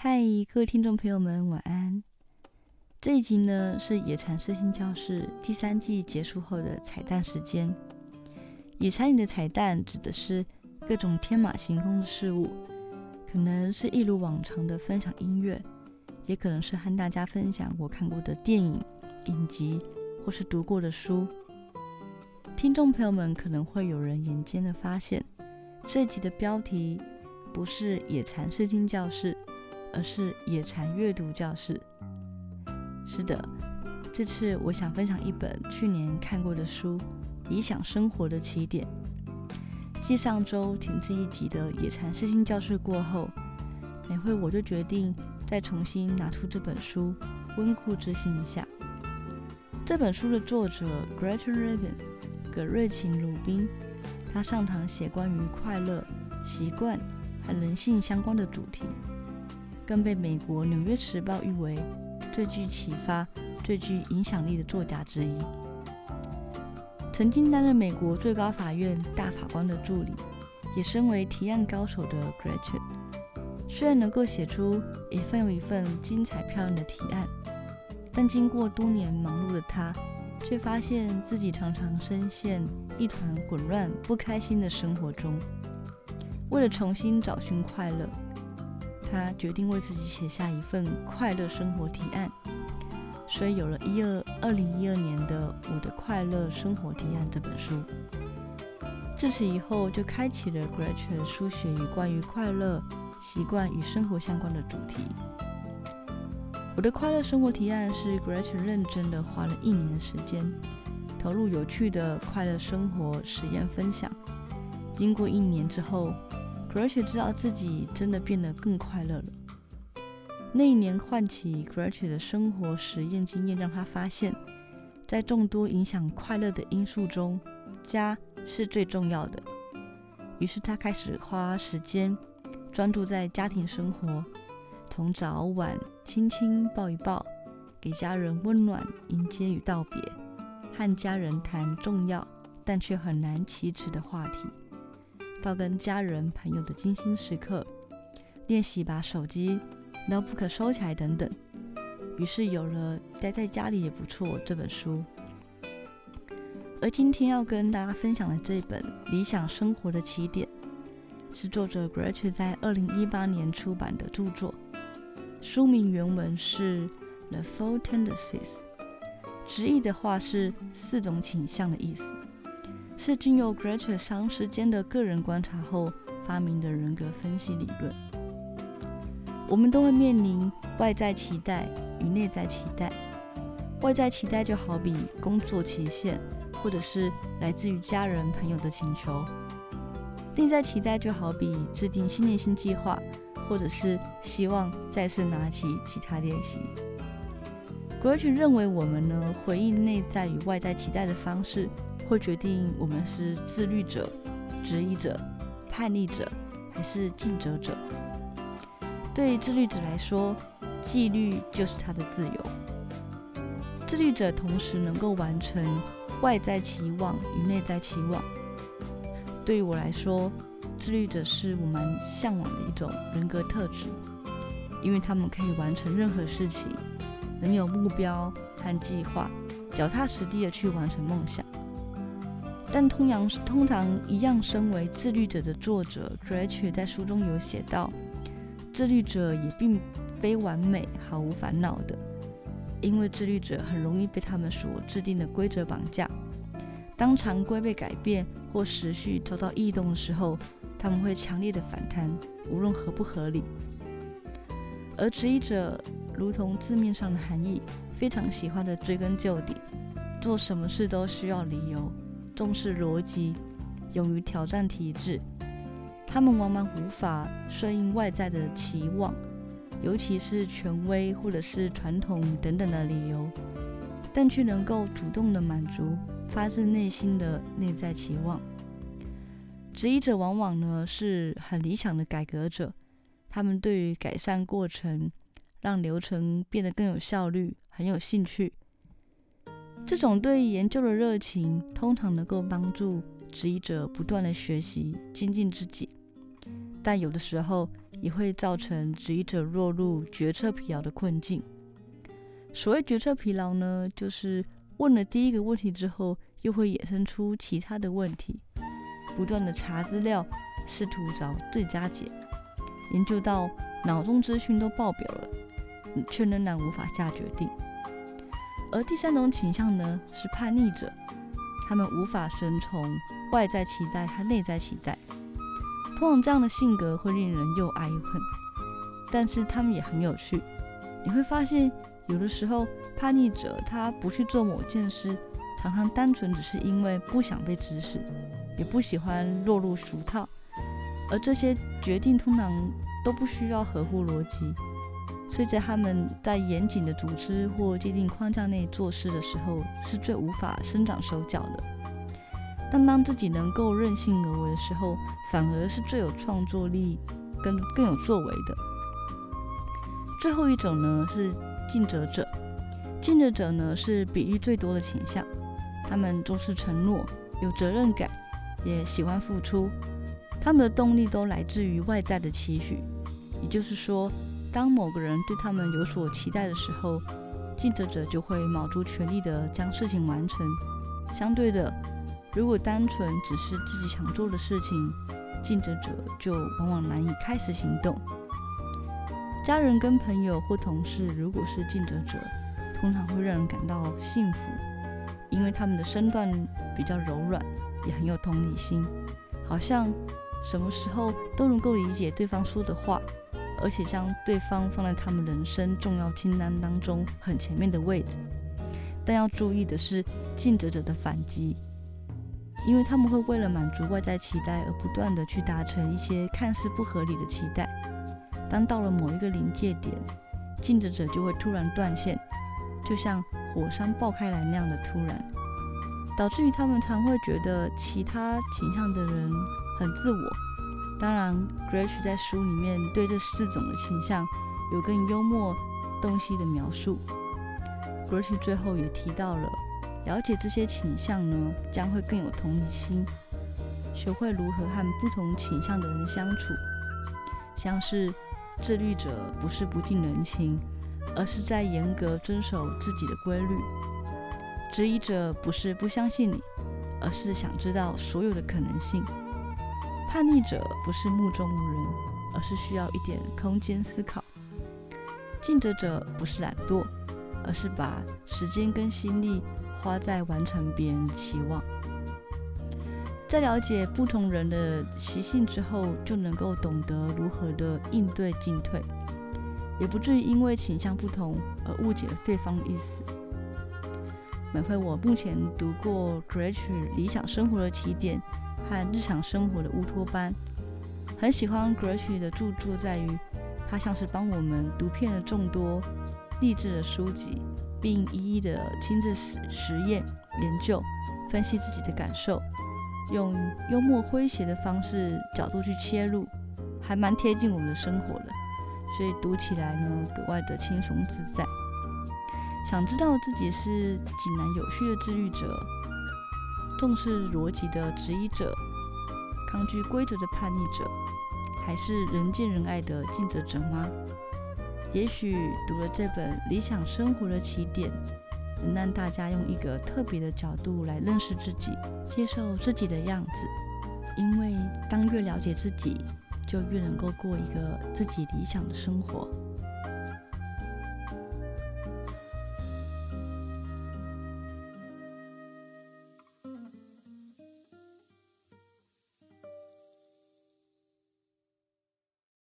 嗨，各位听众朋友们，晚安。这一集呢是野禅身心教室第三季结束后的彩蛋时间。野禅里的彩蛋指的是各种天马行空的事物，可能是一如往常的分享音乐，也可能是和大家分享我看过的电影、影集或是读过的书。听众朋友们可能会有人眼尖的发现，这一集的标题不是野禅身心教室。而是野禅阅读教室。是的，这次我想分享一本去年看过的书《理想生活的起点》。继上周停滞一集的野禅身心教室过后，每回我就决定再重新拿出这本书，温故知新一下。这本书的作者 Gretchen Rubin 葛瑞琴·鲁宾，他上堂写关于快乐、习惯和人性相关的主题。更被美国《纽约时报》誉为最具启发、最具影响力的作家之一。曾经担任美国最高法院大法官的助理，也身为提案高手的 Gretchen，虽然能够写出一份又一份精彩漂亮的提案，但经过多年忙碌的他，却发现自己常常深陷一团混乱、不开心的生活中。为了重新找寻快乐。他决定为自己写下一份快乐生活提案，所以有了一二二零一二年的《我的快乐生活提案》这本书。自此以后，就开启了 Gretchen 书写与关于快乐、习惯与生活相关的主题。我的快乐生活提案是 Gretchen 认真的花了一年时间，投入有趣的快乐生活实验分享。经过一年之后。Gretchen 知道自己真的变得更快乐了。那一年唤起 Gretchen 的生活实验经验，让他发现，在众多影响快乐的因素中，家是最重要的。于是他开始花时间专注在家庭生活，从早晚亲亲抱一抱，给家人温暖迎接与道别，和家人谈重要但却很难启齿的话题。到跟家人朋友的精心时刻，练习把手机、notebook 收起来等等。于是有了待在家里也不错这本书。而今天要跟大家分享的这本《理想生活的起点》，是作者 Gretchen 在二零一八年出版的著作。书名原文是《The Four Tendencies》，直译的话是“四种倾向”的意思。是经由 Gretchen 长时间的个人观察后发明的人格分析理论。我们都会面临外在期待与内在期待。外在期待就好比工作期限，或者是来自于家人朋友的请求；内在期待就好比制定新年新计划，或者是希望再次拿起吉他练习。Gretchen 认为，我们呢回应内在与外在期待的方式。会决定我们是自律者、质疑者、叛逆者还是尽责者。对自律者来说，纪律就是他的自由。自律者同时能够完成外在期望与内在期望。对于我来说，自律者是我们向往的一种人格特质，因为他们可以完成任何事情，能有目标和计划，脚踏实地的去完成梦想。但通常通常一样，身为自律者的作者 Gretch 在书中有写到，自律者也并非完美、毫无烦恼的，因为自律者很容易被他们所制定的规则绑架。当常规被改变或时序遭到异动的时候，他们会强烈的反弹，无论合不合理。而质疑者，如同字面上的含义，非常喜欢的追根究底，做什么事都需要理由。重视逻辑，勇于挑战体制，他们往往无法顺应外在的期望，尤其是权威或者是传统等等的理由，但却能够主动的满足发自内心的内在期望。质疑者往往呢是很理想的改革者，他们对于改善过程，让流程变得更有效率，很有兴趣。这种对研究的热情，通常能够帮助质疑者不断的学习、精进自己。但有的时候，也会造成质疑者落入决策疲劳的困境。所谓决策疲劳呢，就是问了第一个问题之后，又会衍生出其他的问题，不断的查资料，试图找最佳解，研究到脑中资讯都爆表了，却仍然无法下决定。而第三种倾向呢，是叛逆者，他们无法顺从外在期待和内在期待。通常这样的性格会令人又爱又恨，但是他们也很有趣。你会发现，有的时候叛逆者他不去做某件事，常常单纯只是因为不想被指使，也不喜欢落入俗套。而这些决定通常都不需要合乎逻辑，所以在他们在严谨的组织或界定框架内做事的时候，是最无法伸长手脚的。但当自己能够任性而为的时候，反而是最有创作力跟更有作为的。最后一种呢是尽责者，尽责者呢是比例最多的倾向，他们重视承诺，有责任感，也喜欢付出。他们的动力都来自于外在的期许，也就是说，当某个人对他们有所期待的时候，尽责者就会卯足全力的将事情完成。相对的。如果单纯只是自己想做的事情，尽责者就往往难以开始行动。家人跟朋友或同事，如果是尽责者，通常会让人感到幸福，因为他们的身段比较柔软，也很有同理心，好像什么时候都能够理解对方说的话，而且将对方放在他们人生重要清单当中很前面的位置。但要注意的是，尽责者的反击。因为他们会为了满足外在期待而不断的去达成一些看似不合理的期待，当到了某一个临界点，尽责者就会突然断线，就像火山爆开来那样的突然，导致于他们常会觉得其他倾向的人很自我。当然 g r a c e 在书里面对这四种的倾向有更幽默、洞悉的描述。g r a c e 最后也提到了。了解这些倾向呢，将会更有同理心，学会如何和不同倾向的人相处。像是自律者不是不近人情，而是在严格遵守自己的规律；质疑者不是不相信你，而是想知道所有的可能性；叛逆者不是目中无人，而是需要一点空间思考；尽责者不是懒惰，而是把时间跟心力。花在完成别人的期望，在了解不同人的习性之后，就能够懂得如何的应对进退，也不至于因为倾向不同而误解了对方的意思。每回，我目前读过 g r a c e 理想生活的起点和日常生活的乌托邦，很喜欢 g r a c e 的著作，在于他像是帮我们读遍了众多励志的书籍。并一一的亲自实实验、研究、分析自己的感受，用幽默诙谐的方式角度去切入，还蛮贴近我们的生活的，所以读起来呢格外的轻松自在。想知道自己是井然有序的治愈者，重视逻辑的质疑者，抗拒规则的叛逆者，还是人见人爱的尽责者吗？也许读了这本《理想生活的起点》，能让大家用一个特别的角度来认识自己，接受自己的样子。因为当越了解自己，就越能够过一个自己理想的生活。